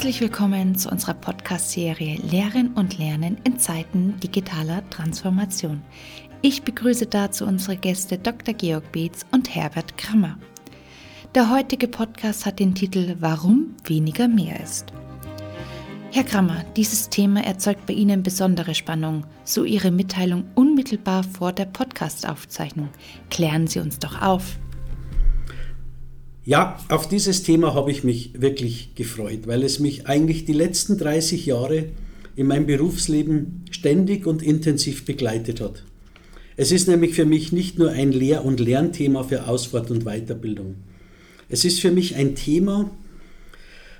Herzlich willkommen zu unserer Podcast-Serie Lehren und Lernen in Zeiten digitaler Transformation. Ich begrüße dazu unsere Gäste Dr. Georg Beetz und Herbert Krammer. Der heutige Podcast hat den Titel Warum weniger mehr ist. Herr Krammer, dieses Thema erzeugt bei Ihnen besondere Spannung, so Ihre Mitteilung unmittelbar vor der Podcast-Aufzeichnung. Klären Sie uns doch auf. Ja, auf dieses Thema habe ich mich wirklich gefreut, weil es mich eigentlich die letzten 30 Jahre in meinem Berufsleben ständig und intensiv begleitet hat. Es ist nämlich für mich nicht nur ein Lehr- und Lernthema für Ausfahrt und Weiterbildung. Es ist für mich ein Thema,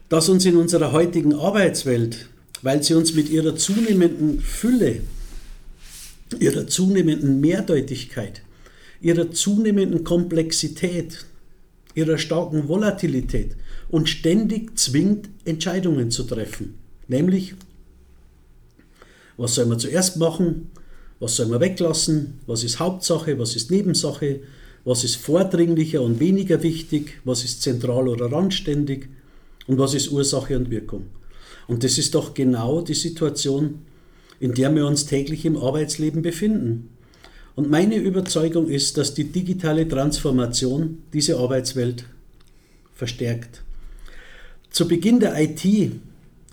das uns in unserer heutigen Arbeitswelt, weil sie uns mit ihrer zunehmenden Fülle, ihrer zunehmenden Mehrdeutigkeit, ihrer zunehmenden Komplexität, ihrer starken Volatilität und ständig zwingt, Entscheidungen zu treffen. Nämlich, was soll man zuerst machen, was soll man weglassen, was ist Hauptsache, was ist Nebensache, was ist vordringlicher und weniger wichtig, was ist zentral oder randständig und was ist Ursache und Wirkung. Und das ist doch genau die Situation, in der wir uns täglich im Arbeitsleben befinden. Und meine Überzeugung ist, dass die digitale Transformation diese Arbeitswelt verstärkt. Zu Beginn der IT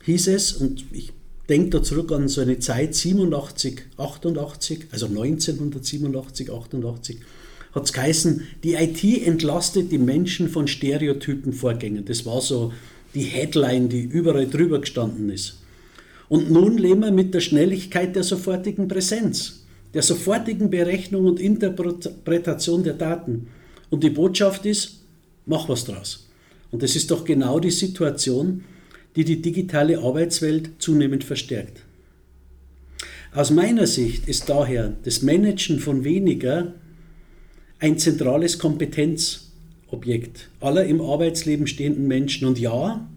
hieß es, und ich denke da zurück an so eine Zeit 87, 88, also 1987, 88, hat es geheißen, die IT entlastet die Menschen von stereotypen Vorgängen. Das war so die Headline, die überall drüber gestanden ist. Und nun leben wir mit der Schnelligkeit der sofortigen Präsenz der sofortigen Berechnung und Interpretation der Daten. Und die Botschaft ist, mach was draus. Und das ist doch genau die Situation, die die digitale Arbeitswelt zunehmend verstärkt. Aus meiner Sicht ist daher das Managen von weniger ein zentrales Kompetenzobjekt aller im Arbeitsleben stehenden Menschen und ja,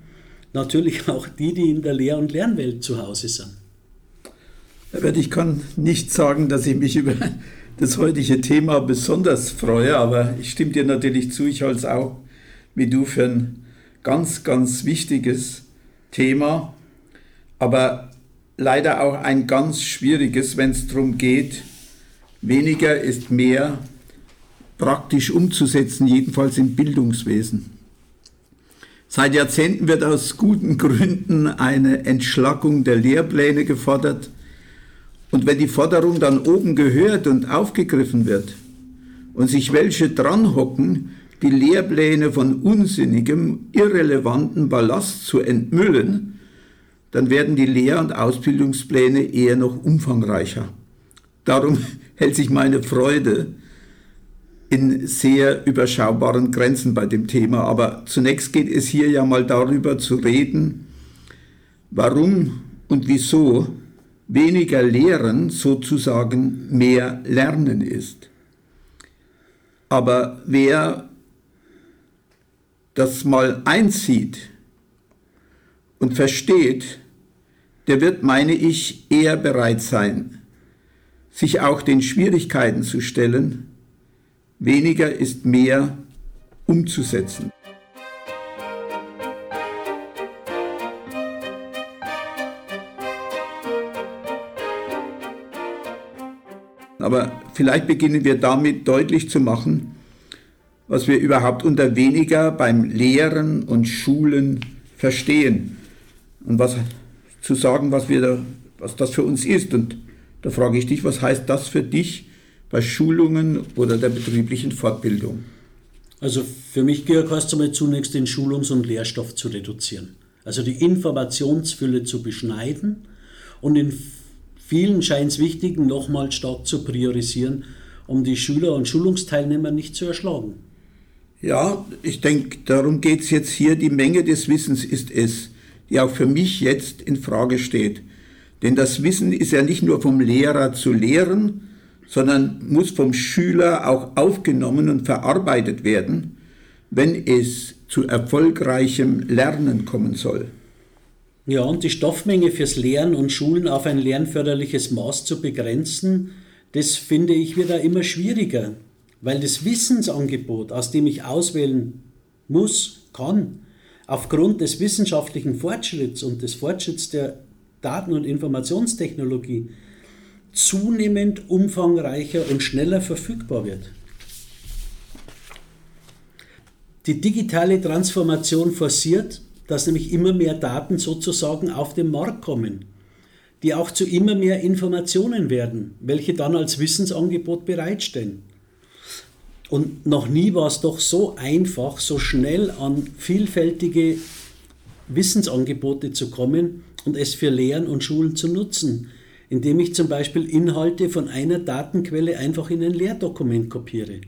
natürlich auch die, die in der Lehr- und Lernwelt zu Hause sind. Herbert, ich kann nicht sagen, dass ich mich über das heutige Thema besonders freue, aber ich stimme dir natürlich zu, ich halte es auch wie du für ein ganz, ganz wichtiges Thema, aber leider auch ein ganz schwieriges, wenn es darum geht, weniger ist mehr praktisch umzusetzen, jedenfalls im Bildungswesen. Seit Jahrzehnten wird aus guten Gründen eine Entschlackung der Lehrpläne gefordert, und wenn die Forderung dann oben gehört und aufgegriffen wird und sich welche dranhocken, die Lehrpläne von unsinnigem, irrelevanten Ballast zu entmüllen, dann werden die Lehr- und Ausbildungspläne eher noch umfangreicher. Darum hält sich meine Freude in sehr überschaubaren Grenzen bei dem Thema. Aber zunächst geht es hier ja mal darüber zu reden, warum und wieso weniger Lehren sozusagen mehr Lernen ist. Aber wer das mal einzieht und versteht, der wird, meine ich, eher bereit sein, sich auch den Schwierigkeiten zu stellen, weniger ist mehr umzusetzen. Aber vielleicht beginnen wir damit deutlich zu machen, was wir überhaupt unter weniger beim Lehren und Schulen verstehen und was zu sagen, was, wir da, was das für uns ist. Und da frage ich dich, was heißt das für dich bei Schulungen oder der betrieblichen Fortbildung? Also für mich, Georg, heißt es einmal zunächst den Schulungs- und Lehrstoff zu reduzieren. Also die Informationsfülle zu beschneiden und in Vielen scheint es wichtig, nochmal stark zu priorisieren, um die Schüler und Schulungsteilnehmer nicht zu erschlagen. Ja, ich denke, darum geht es jetzt hier. Die Menge des Wissens ist es, die auch für mich jetzt in Frage steht. Denn das Wissen ist ja nicht nur vom Lehrer zu lehren, sondern muss vom Schüler auch aufgenommen und verarbeitet werden, wenn es zu erfolgreichem Lernen kommen soll. Ja, und die Stoffmenge fürs Lehren und Schulen auf ein lernförderliches Maß zu begrenzen, das finde ich wieder immer schwieriger, weil das Wissensangebot, aus dem ich auswählen muss, kann, aufgrund des wissenschaftlichen Fortschritts und des Fortschritts der Daten- und Informationstechnologie zunehmend umfangreicher und schneller verfügbar wird. Die digitale Transformation forciert, dass nämlich immer mehr Daten sozusagen auf den Markt kommen, die auch zu immer mehr Informationen werden, welche dann als Wissensangebot bereitstellen. Und noch nie war es doch so einfach, so schnell an vielfältige Wissensangebote zu kommen und es für Lehren und Schulen zu nutzen, indem ich zum Beispiel Inhalte von einer Datenquelle einfach in ein Lehrdokument kopiere.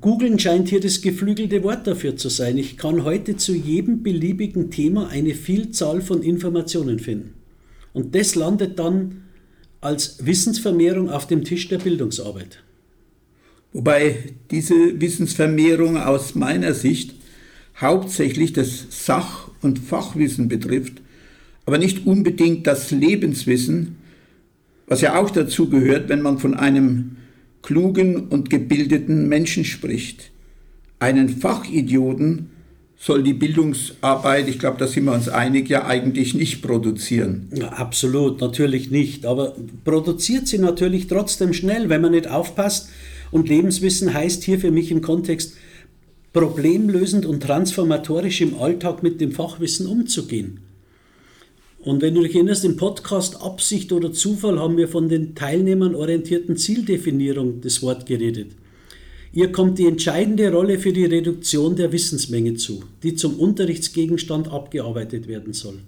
Googlen scheint hier das geflügelte Wort dafür zu sein. Ich kann heute zu jedem beliebigen Thema eine Vielzahl von Informationen finden. Und das landet dann als Wissensvermehrung auf dem Tisch der Bildungsarbeit. Wobei diese Wissensvermehrung aus meiner Sicht hauptsächlich das Sach- und Fachwissen betrifft, aber nicht unbedingt das Lebenswissen, was ja auch dazu gehört, wenn man von einem klugen und gebildeten Menschen spricht. Einen Fachidioten soll die Bildungsarbeit, ich glaube, da sind wir uns einig, ja eigentlich nicht produzieren. Ja, absolut, natürlich nicht. Aber produziert sie natürlich trotzdem schnell, wenn man nicht aufpasst, und Lebenswissen heißt hier für mich im Kontext, problemlösend und transformatorisch im Alltag mit dem Fachwissen umzugehen. Und wenn du dich erinnerst, im Podcast Absicht oder Zufall haben wir von den Teilnehmern orientierten Zieldefinierung das Wort geredet. Ihr kommt die entscheidende Rolle für die Reduktion der Wissensmenge zu, die zum Unterrichtsgegenstand abgearbeitet werden soll.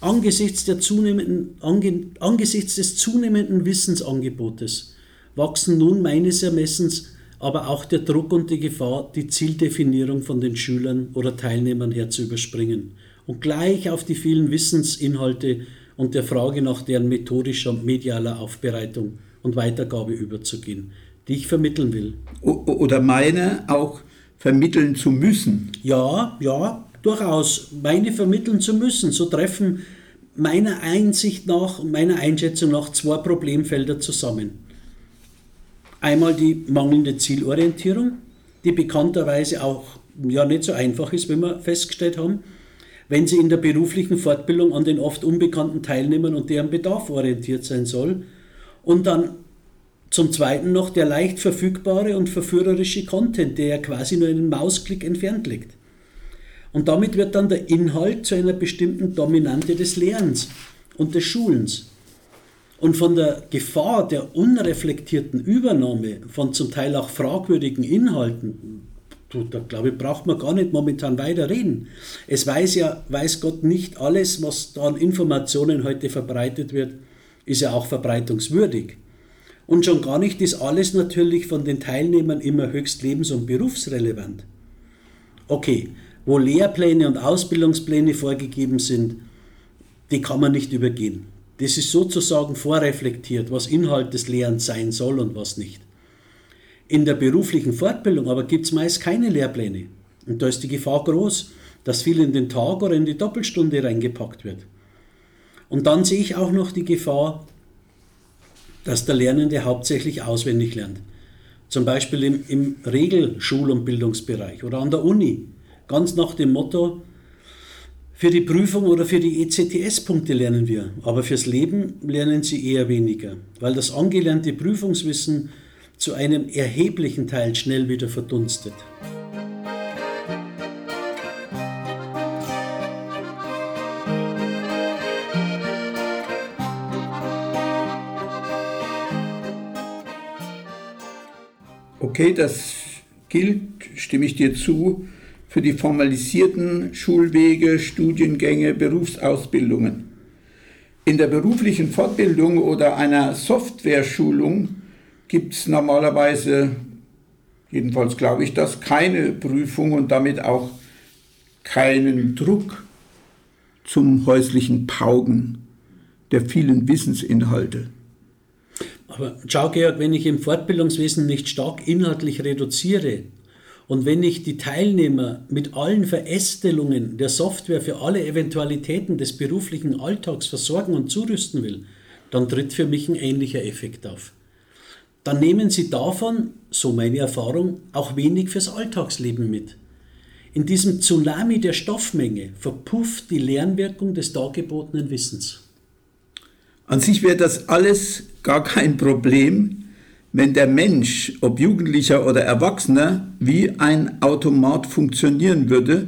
Angesichts, der zunehmenden, ange, angesichts des zunehmenden Wissensangebotes wachsen nun meines Ermessens aber auch der Druck und die Gefahr, die Zieldefinierung von den Schülern oder Teilnehmern her zu überspringen und gleich auf die vielen Wissensinhalte und der Frage nach deren methodischer und medialer Aufbereitung und Weitergabe überzugehen, die ich vermitteln will. Oder meine auch vermitteln zu müssen. Ja, ja, durchaus meine vermitteln zu müssen. So treffen meiner Einsicht nach, meiner Einschätzung nach zwei Problemfelder zusammen. Einmal die mangelnde Zielorientierung, die bekannterweise auch ja nicht so einfach ist, wenn wir festgestellt haben, wenn sie in der beruflichen Fortbildung an den oft unbekannten Teilnehmern und deren Bedarf orientiert sein soll. Und dann zum Zweiten noch der leicht verfügbare und verführerische Content, der ja quasi nur einen Mausklick entfernt liegt. Und damit wird dann der Inhalt zu einer bestimmten Dominante des Lernens und des Schulens. Und von der Gefahr der unreflektierten Übernahme von zum Teil auch fragwürdigen Inhalten, da glaube ich, braucht man gar nicht momentan weiter reden. Es weiß ja, weiß Gott nicht alles, was da an Informationen heute verbreitet wird, ist ja auch verbreitungswürdig. Und schon gar nicht ist alles natürlich von den Teilnehmern immer höchst lebens- und berufsrelevant. Okay, wo Lehrpläne und Ausbildungspläne vorgegeben sind, die kann man nicht übergehen. Das ist sozusagen vorreflektiert, was Inhalt des Lehrens sein soll und was nicht. In der beruflichen Fortbildung aber gibt es meist keine Lehrpläne. Und da ist die Gefahr groß, dass viel in den Tag oder in die Doppelstunde reingepackt wird. Und dann sehe ich auch noch die Gefahr, dass der Lernende hauptsächlich auswendig lernt. Zum Beispiel im, im Regelschul- und Bildungsbereich oder an der Uni. Ganz nach dem Motto, für die Prüfung oder für die ECTS-Punkte lernen wir, aber fürs Leben lernen sie eher weniger, weil das angelernte Prüfungswissen zu einem erheblichen Teil schnell wieder verdunstet. Okay, das gilt, stimme ich dir zu, für die formalisierten Schulwege, Studiengänge, Berufsausbildungen. In der beruflichen Fortbildung oder einer Software-Schulung gibt es normalerweise, jedenfalls glaube ich das, keine Prüfung und damit auch keinen Druck zum häuslichen Pauken der vielen Wissensinhalte. Aber schau, Georg, wenn ich im Fortbildungswesen nicht stark inhaltlich reduziere, und wenn ich die Teilnehmer mit allen Verästelungen der Software für alle Eventualitäten des beruflichen Alltags versorgen und zurüsten will, dann tritt für mich ein ähnlicher Effekt auf. Dann nehmen sie davon, so meine Erfahrung, auch wenig fürs Alltagsleben mit. In diesem Tsunami der Stoffmenge verpufft die Lernwirkung des dargebotenen Wissens. An sich wäre das alles gar kein Problem, wenn der Mensch, ob Jugendlicher oder Erwachsener, wie ein Automat funktionieren würde,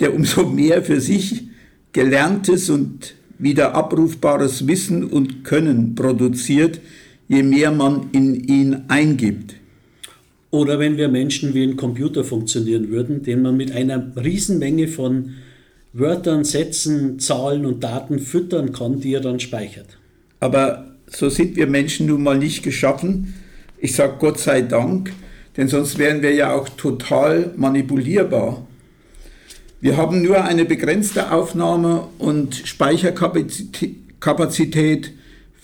der umso mehr für sich gelerntes und wieder abrufbares Wissen und Können produziert, je mehr man in ihn eingibt. Oder wenn wir Menschen wie ein Computer funktionieren würden, den man mit einer Riesenmenge von Wörtern, Sätzen, Zahlen und Daten füttern kann, die er dann speichert. Aber so sind wir Menschen nun mal nicht geschaffen. Ich sage Gott sei Dank, denn sonst wären wir ja auch total manipulierbar. Wir haben nur eine begrenzte Aufnahme- und Speicherkapazität,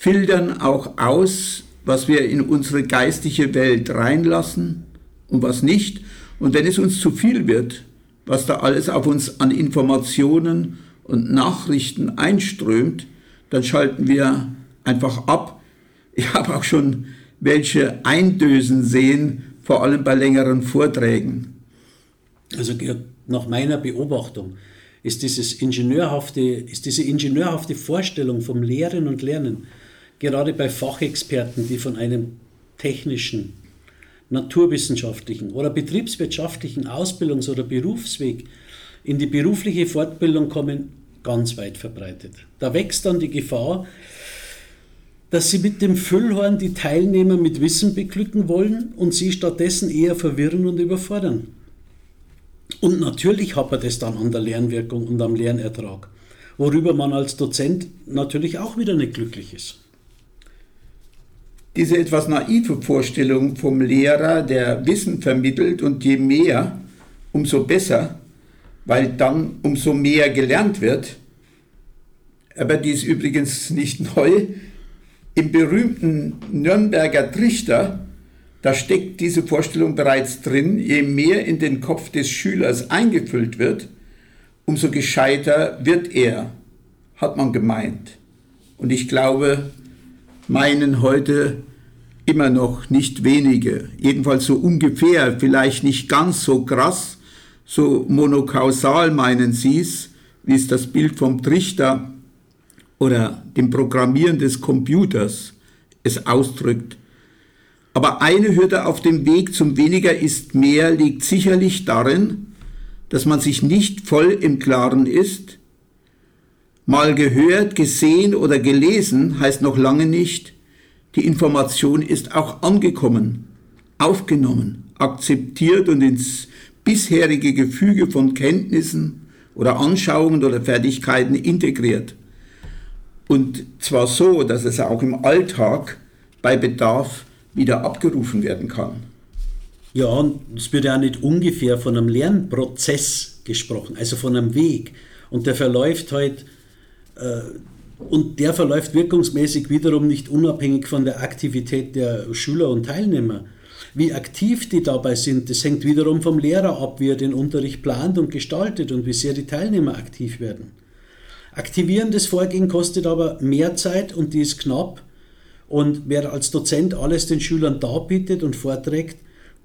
filtern auch aus, was wir in unsere geistige Welt reinlassen und was nicht. Und wenn es uns zu viel wird, was da alles auf uns an Informationen und Nachrichten einströmt, dann schalten wir einfach ab. Ich habe auch schon welche eindösen sehen, vor allem bei längeren Vorträgen. Also nach meiner Beobachtung ist, dieses ingenieurhafte, ist diese ingenieurhafte Vorstellung vom Lehren und Lernen, gerade bei Fachexperten, die von einem technischen, naturwissenschaftlichen oder betriebswirtschaftlichen Ausbildungs- oder Berufsweg in die berufliche Fortbildung kommen, ganz weit verbreitet. Da wächst dann die Gefahr, dass sie mit dem Füllhorn die Teilnehmer mit Wissen beglücken wollen und sie stattdessen eher verwirren und überfordern. Und natürlich hapert es dann an der Lernwirkung und am Lernertrag, worüber man als Dozent natürlich auch wieder nicht glücklich ist. Diese etwas naive Vorstellung vom Lehrer, der Wissen vermittelt und je mehr, umso besser, weil dann umso mehr gelernt wird, aber die ist übrigens nicht neu, im berühmten Nürnberger Trichter, da steckt diese Vorstellung bereits drin, je mehr in den Kopf des Schülers eingefüllt wird, umso gescheiter wird er, hat man gemeint. Und ich glaube, meinen heute immer noch nicht wenige, jedenfalls so ungefähr, vielleicht nicht ganz so krass, so monokausal meinen sie es, wie es das Bild vom Trichter oder dem Programmieren des Computers es ausdrückt. Aber eine Hürde auf dem Weg zum weniger ist mehr liegt sicherlich darin, dass man sich nicht voll im Klaren ist. Mal gehört, gesehen oder gelesen heißt noch lange nicht, die Information ist auch angekommen, aufgenommen, akzeptiert und ins bisherige Gefüge von Kenntnissen oder Anschauungen oder Fertigkeiten integriert. Und zwar so, dass es auch im Alltag bei Bedarf wieder abgerufen werden kann. Ja, und es wird ja nicht ungefähr von einem Lernprozess gesprochen, also von einem Weg. Und der verläuft halt, und der verläuft wirkungsmäßig wiederum nicht unabhängig von der Aktivität der Schüler und Teilnehmer. Wie aktiv die dabei sind, das hängt wiederum vom Lehrer ab, wie er den Unterricht plant und gestaltet und wie sehr die Teilnehmer aktiv werden. Aktivierendes Vorgehen kostet aber mehr Zeit und die ist knapp. Und wer als Dozent alles den Schülern darbietet und vorträgt,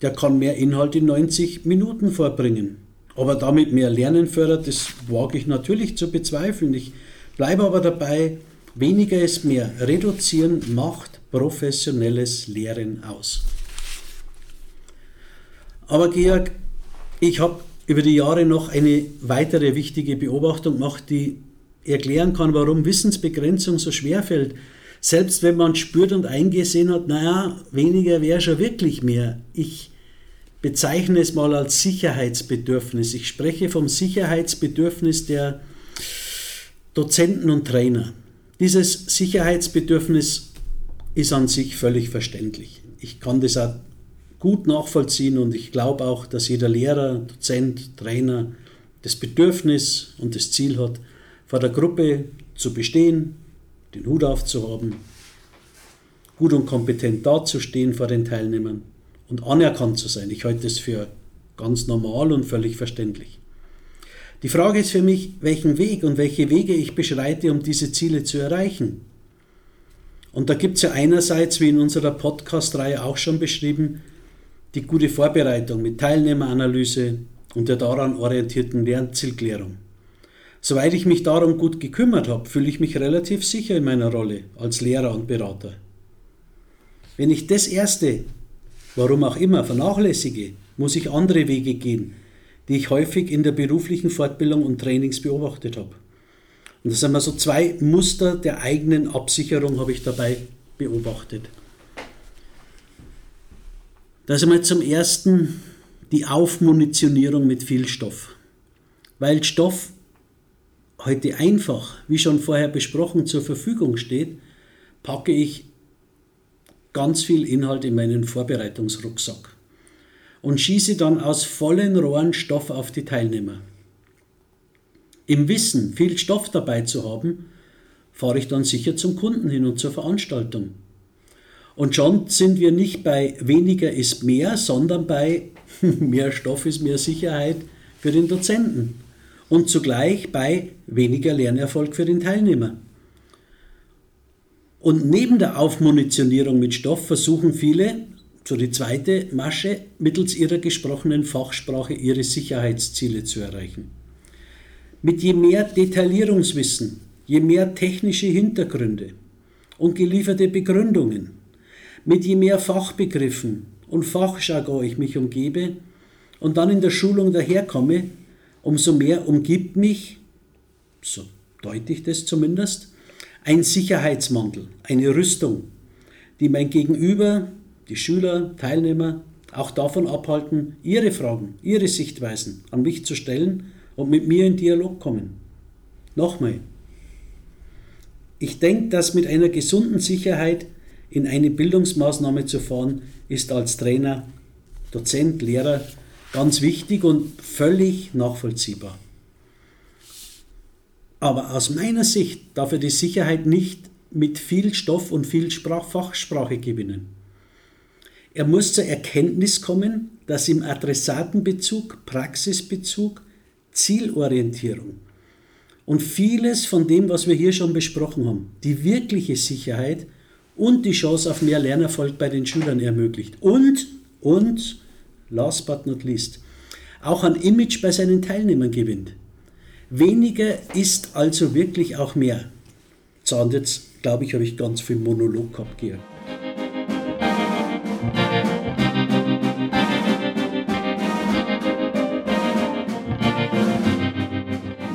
der kann mehr Inhalt in 90 Minuten vorbringen. Aber damit mehr Lernen fördert, das wage ich natürlich zu bezweifeln. Ich bleibe aber dabei, weniger ist mehr. Reduzieren macht professionelles Lehren aus. Aber Georg, ich habe über die Jahre noch eine weitere wichtige Beobachtung gemacht, die erklären kann, warum Wissensbegrenzung so schwer fällt. Selbst wenn man spürt und eingesehen hat, naja, weniger wäre schon wirklich mehr. Ich bezeichne es mal als Sicherheitsbedürfnis. Ich spreche vom Sicherheitsbedürfnis der Dozenten und Trainer. Dieses Sicherheitsbedürfnis ist an sich völlig verständlich. Ich kann das auch gut nachvollziehen und ich glaube auch, dass jeder Lehrer, Dozent, Trainer das Bedürfnis und das Ziel hat, vor der Gruppe zu bestehen, den Hut aufzuhaben, gut und kompetent dazustehen vor den Teilnehmern und anerkannt zu sein. Ich halte das für ganz normal und völlig verständlich. Die Frage ist für mich, welchen Weg und welche Wege ich beschreite, um diese Ziele zu erreichen. Und da gibt es ja einerseits, wie in unserer Podcast-Reihe auch schon beschrieben, die gute Vorbereitung mit Teilnehmeranalyse, und der daran orientierten Lernzielklärung. Soweit ich mich darum gut gekümmert habe, fühle ich mich relativ sicher in meiner Rolle als Lehrer und Berater. Wenn ich das Erste, warum auch immer, vernachlässige, muss ich andere Wege gehen, die ich häufig in der beruflichen Fortbildung und Trainings beobachtet habe. Und das sind mal so zwei Muster der eigenen Absicherung habe ich dabei beobachtet. Da ist einmal zum ersten die Aufmunitionierung mit viel Stoff. Weil Stoff heute einfach, wie schon vorher besprochen, zur Verfügung steht, packe ich ganz viel Inhalt in meinen Vorbereitungsrucksack und schieße dann aus vollen Rohren Stoff auf die Teilnehmer. Im Wissen, viel Stoff dabei zu haben, fahre ich dann sicher zum Kunden hin und zur Veranstaltung. Und schon sind wir nicht bei weniger ist mehr, sondern bei mehr Stoff ist mehr Sicherheit für den Dozenten und zugleich bei weniger Lernerfolg für den Teilnehmer. Und neben der Aufmunitionierung mit Stoff versuchen viele, so die zweite Masche, mittels ihrer gesprochenen Fachsprache ihre Sicherheitsziele zu erreichen. Mit je mehr Detaillierungswissen, je mehr technische Hintergründe und gelieferte Begründungen, mit je mehr Fachbegriffen und Fachjargon ich mich umgebe und dann in der Schulung daherkomme, umso mehr umgibt mich, so deute ich das zumindest, ein Sicherheitsmantel, eine Rüstung, die mein Gegenüber, die Schüler, Teilnehmer auch davon abhalten, ihre Fragen, ihre Sichtweisen an mich zu stellen und mit mir in Dialog kommen. Nochmal, ich denke, dass mit einer gesunden Sicherheit in eine Bildungsmaßnahme zu fahren, ist als Trainer, Dozent, Lehrer ganz wichtig und völlig nachvollziehbar. Aber aus meiner Sicht darf er die Sicherheit nicht mit viel Stoff und viel Sprach Fachsprache gewinnen. Er muss zur Erkenntnis kommen, dass im Adressatenbezug, Praxisbezug, Zielorientierung und vieles von dem, was wir hier schon besprochen haben, die wirkliche Sicherheit und die Chance auf mehr Lernerfolg bei den Schülern ermöglicht. Und, und, last but not least, auch ein Image bei seinen Teilnehmern gewinnt. Weniger ist also wirklich auch mehr. So, und jetzt glaube ich, habe ich ganz viel Monolog gehabt, Georg.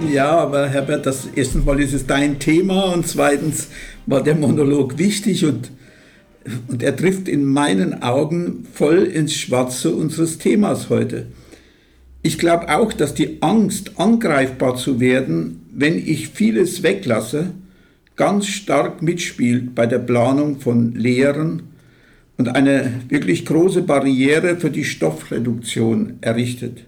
Ja, aber Herbert, das erstens mal ist es dein Thema und zweitens war der Monolog wichtig und, und er trifft in meinen Augen voll ins Schwarze unseres Themas heute. Ich glaube auch, dass die Angst, angreifbar zu werden, wenn ich vieles weglasse, ganz stark mitspielt bei der Planung von Lehren und eine wirklich große Barriere für die Stoffreduktion errichtet.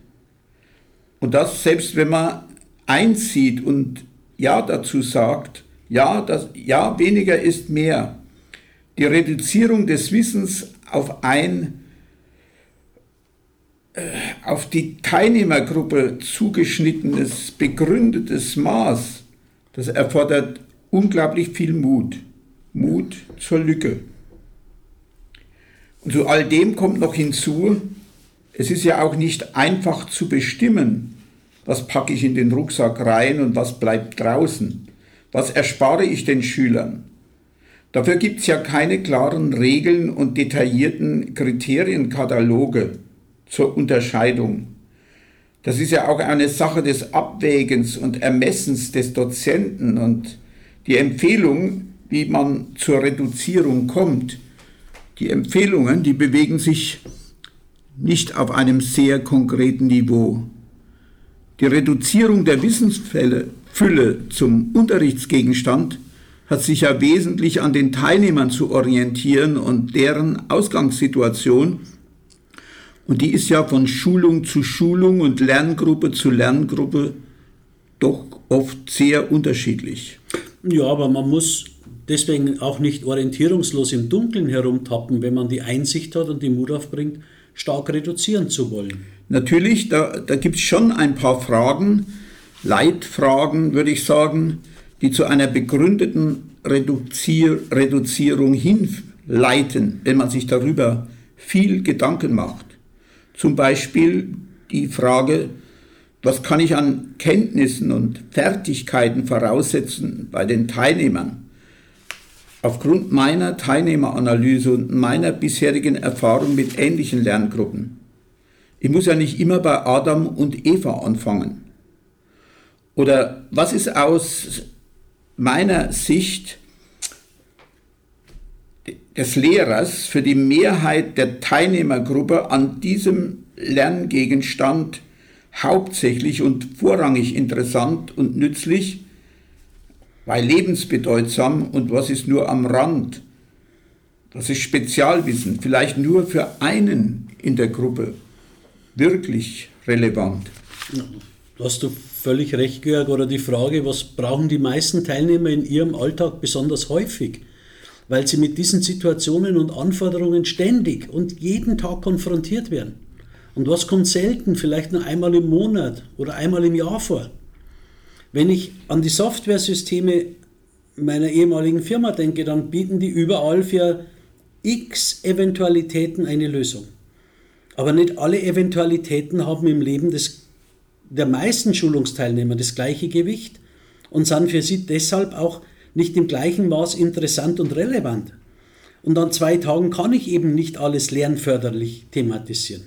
Und das selbst wenn man einzieht und Ja dazu sagt, ja, das, ja, weniger ist mehr. Die Reduzierung des Wissens auf ein äh, auf die Teilnehmergruppe zugeschnittenes, begründetes Maß, das erfordert unglaublich viel Mut. Mut zur Lücke. Und zu all dem kommt noch hinzu, es ist ja auch nicht einfach zu bestimmen, was packe ich in den Rucksack rein und was bleibt draußen. Was erspare ich den Schülern? Dafür gibt es ja keine klaren Regeln und detaillierten Kriterienkataloge zur Unterscheidung. Das ist ja auch eine Sache des Abwägens und Ermessens des Dozenten und die Empfehlung, wie man zur Reduzierung kommt. Die Empfehlungen, die bewegen sich nicht auf einem sehr konkreten Niveau. Die Reduzierung der Wissensfülle zum Unterrichtsgegenstand hat sich ja wesentlich an den Teilnehmern zu orientieren und deren Ausgangssituation und die ist ja von Schulung zu Schulung und Lerngruppe zu Lerngruppe doch oft sehr unterschiedlich. Ja, aber man muss deswegen auch nicht orientierungslos im Dunkeln herumtappen, wenn man die Einsicht hat und die Mut aufbringt, stark reduzieren zu wollen. Natürlich, da, da gibt es schon ein paar Fragen, Leitfragen, würde ich sagen, die zu einer begründeten Reduzier Reduzierung hinleiten, wenn man sich darüber viel Gedanken macht. Zum Beispiel die Frage, was kann ich an Kenntnissen und Fertigkeiten voraussetzen bei den Teilnehmern? Aufgrund meiner Teilnehmeranalyse und meiner bisherigen Erfahrung mit ähnlichen Lerngruppen. Ich muss ja nicht immer bei Adam und Eva anfangen. Oder was ist aus meiner Sicht des Lehrers für die Mehrheit der Teilnehmergruppe an diesem Lerngegenstand hauptsächlich und vorrangig interessant und nützlich, weil lebensbedeutsam und was ist nur am Rand. Das ist Spezialwissen, vielleicht nur für einen in der Gruppe wirklich relevant. Ja, hast du völlig recht, Georg. Oder die Frage, was brauchen die meisten Teilnehmer in ihrem Alltag besonders häufig? Weil sie mit diesen Situationen und Anforderungen ständig und jeden Tag konfrontiert werden. Und was kommt selten, vielleicht nur einmal im Monat oder einmal im Jahr vor? Wenn ich an die Softwaresysteme meiner ehemaligen Firma denke, dann bieten die überall für x Eventualitäten eine Lösung. Aber nicht alle Eventualitäten haben im Leben des, der meisten Schulungsteilnehmer das gleiche Gewicht und sind für sie deshalb auch nicht im gleichen Maß interessant und relevant. Und an zwei Tagen kann ich eben nicht alles lernförderlich thematisieren.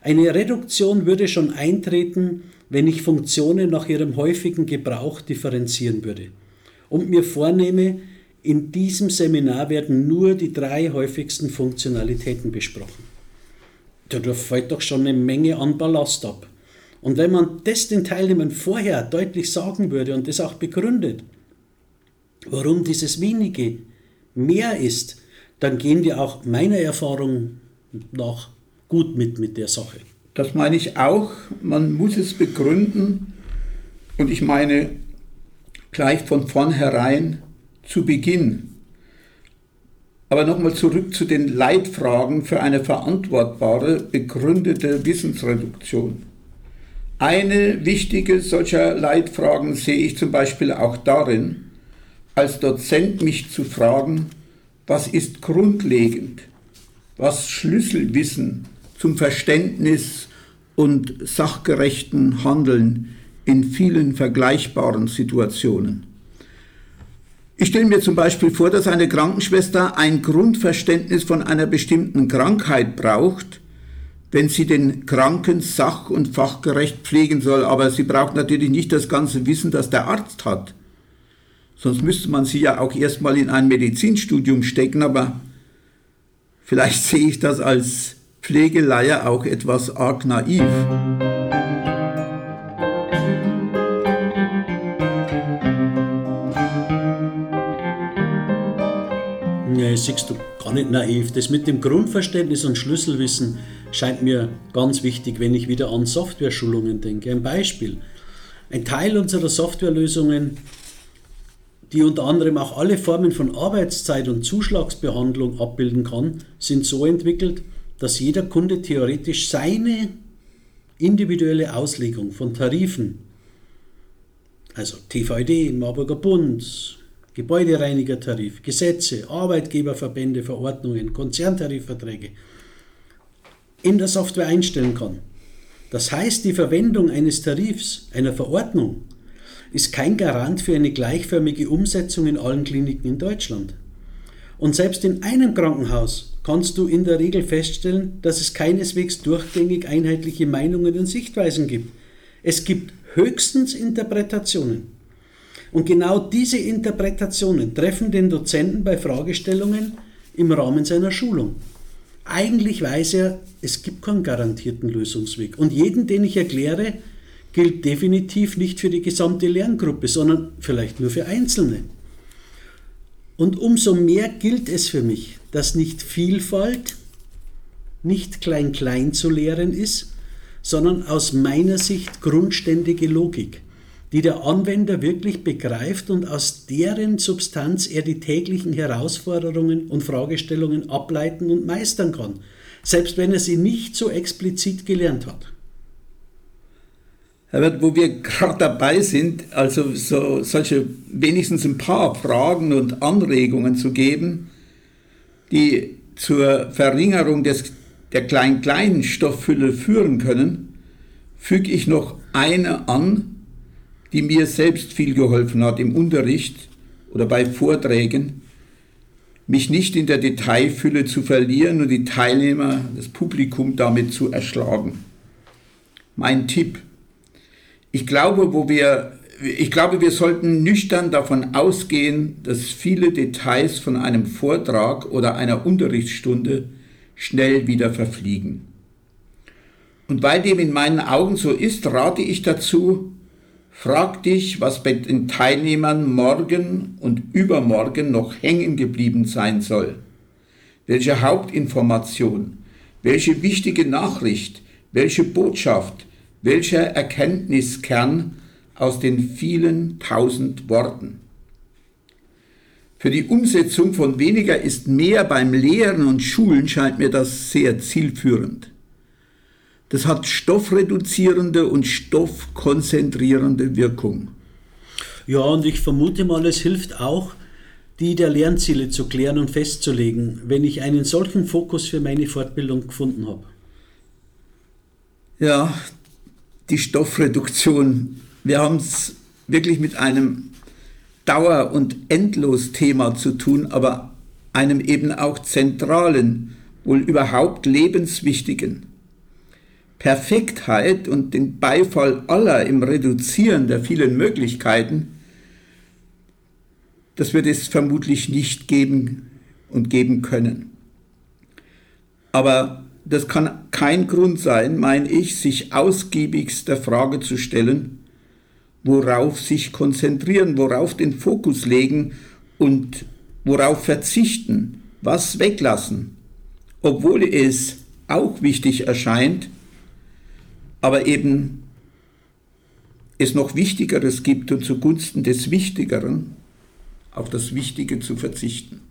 Eine Reduktion würde schon eintreten, wenn ich Funktionen nach ihrem häufigen Gebrauch differenzieren würde und mir vornehme, in diesem Seminar werden nur die drei häufigsten Funktionalitäten besprochen. Da fällt doch schon eine Menge an Ballast ab. Und wenn man das den Teilnehmern vorher deutlich sagen würde und das auch begründet, warum dieses wenige mehr ist, dann gehen die auch meiner Erfahrung nach gut mit mit der Sache. Das meine ich auch. Man muss es begründen. Und ich meine gleich von vornherein zu Beginn. Aber nochmal zurück zu den Leitfragen für eine verantwortbare, begründete Wissensreduktion. Eine wichtige solcher Leitfragen sehe ich zum Beispiel auch darin, als Dozent mich zu fragen, was ist grundlegend, was Schlüsselwissen zum Verständnis und sachgerechten Handeln in vielen vergleichbaren Situationen. Ich stelle mir zum Beispiel vor, dass eine Krankenschwester ein Grundverständnis von einer bestimmten Krankheit braucht, wenn sie den Kranken sach- und fachgerecht pflegen soll. Aber sie braucht natürlich nicht das ganze Wissen, das der Arzt hat. Sonst müsste man sie ja auch erstmal in ein Medizinstudium stecken, aber vielleicht sehe ich das als Pflegeleier auch etwas arg naiv. Nee, siehst du, gar nicht naiv. Das mit dem Grundverständnis und Schlüsselwissen scheint mir ganz wichtig, wenn ich wieder an Software-Schulungen denke. Ein Beispiel. Ein Teil unserer Softwarelösungen, die unter anderem auch alle Formen von Arbeitszeit und Zuschlagsbehandlung abbilden kann, sind so entwickelt, dass jeder Kunde theoretisch seine individuelle Auslegung von Tarifen, also TVD, Marburger Bund, Gebäudereinigertarif, Gesetze, Arbeitgeberverbände, Verordnungen, Konzerntarifverträge in der Software einstellen kann. Das heißt, die Verwendung eines Tarifs, einer Verordnung, ist kein Garant für eine gleichförmige Umsetzung in allen Kliniken in Deutschland. Und selbst in einem Krankenhaus kannst du in der Regel feststellen, dass es keineswegs durchgängig einheitliche Meinungen und Sichtweisen gibt. Es gibt höchstens Interpretationen. Und genau diese Interpretationen treffen den Dozenten bei Fragestellungen im Rahmen seiner Schulung. Eigentlich weiß er, es gibt keinen garantierten Lösungsweg. Und jeden, den ich erkläre, gilt definitiv nicht für die gesamte Lerngruppe, sondern vielleicht nur für Einzelne. Und umso mehr gilt es für mich, dass nicht Vielfalt, nicht klein-klein zu lehren ist, sondern aus meiner Sicht grundständige Logik, die der Anwender wirklich begreift und aus deren Substanz er die täglichen Herausforderungen und Fragestellungen ableiten und meistern kann, selbst wenn er sie nicht so explizit gelernt hat. Herbert, wo wir gerade dabei sind, also so, solche wenigstens ein paar Fragen und Anregungen zu geben, die zur Verringerung des, der klein-kleinen Stofffülle führen können, füge ich noch eine an, die mir selbst viel geholfen hat im Unterricht oder bei Vorträgen, mich nicht in der Detailfülle zu verlieren und die Teilnehmer, das Publikum damit zu erschlagen. Mein Tipp. Ich glaube, wo wir, ich glaube, wir sollten nüchtern davon ausgehen, dass viele Details von einem Vortrag oder einer Unterrichtsstunde schnell wieder verfliegen. Und weil dem in meinen Augen so ist, rate ich dazu, frag dich, was bei den Teilnehmern morgen und übermorgen noch hängen geblieben sein soll. Welche Hauptinformation, welche wichtige Nachricht, welche Botschaft, welcher Erkenntniskern aus den vielen tausend Worten. Für die Umsetzung von weniger ist mehr beim Lehren und Schulen scheint mir das sehr zielführend. Das hat stoffreduzierende und stoffkonzentrierende Wirkung. Ja, und ich vermute mal, es hilft auch, die der Lernziele zu klären und festzulegen, wenn ich einen solchen Fokus für meine Fortbildung gefunden habe. Ja, die Stoffreduktion. Wir haben es wirklich mit einem Dauer- und Endlos-Thema zu tun, aber einem eben auch zentralen, wohl überhaupt lebenswichtigen. Perfektheit und den Beifall aller im Reduzieren der vielen Möglichkeiten, das wird es vermutlich nicht geben und geben können. Aber das kann kein Grund sein, meine ich, sich ausgiebigst der Frage zu stellen, worauf sich konzentrieren, worauf den Fokus legen und worauf verzichten, was weglassen, obwohl es auch wichtig erscheint, aber eben es noch Wichtigeres gibt und zugunsten des Wichtigeren auf das Wichtige zu verzichten.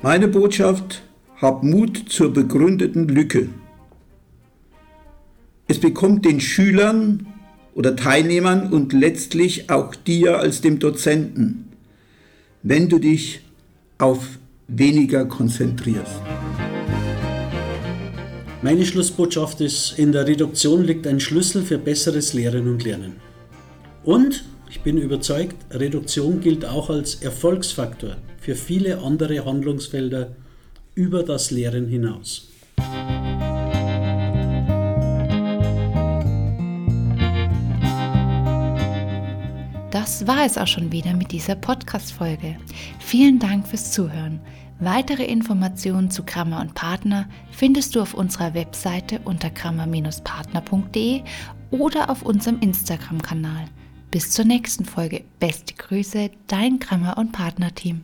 Meine Botschaft, hab Mut zur begründeten Lücke. Es bekommt den Schülern oder Teilnehmern und letztlich auch dir als dem Dozenten, wenn du dich auf weniger konzentrierst. Meine Schlussbotschaft ist, in der Reduktion liegt ein Schlüssel für besseres Lehren und Lernen. Und ich bin überzeugt, Reduktion gilt auch als Erfolgsfaktor für viele andere Handlungsfelder über das Lehren hinaus. Das war es auch schon wieder mit dieser Podcast-Folge. Vielen Dank fürs Zuhören. Weitere Informationen zu Grammer und Partner findest du auf unserer Webseite unter grammer-partner.de oder auf unserem Instagram-Kanal. Bis zur nächsten Folge. Beste Grüße, dein Grammer und Partner-Team.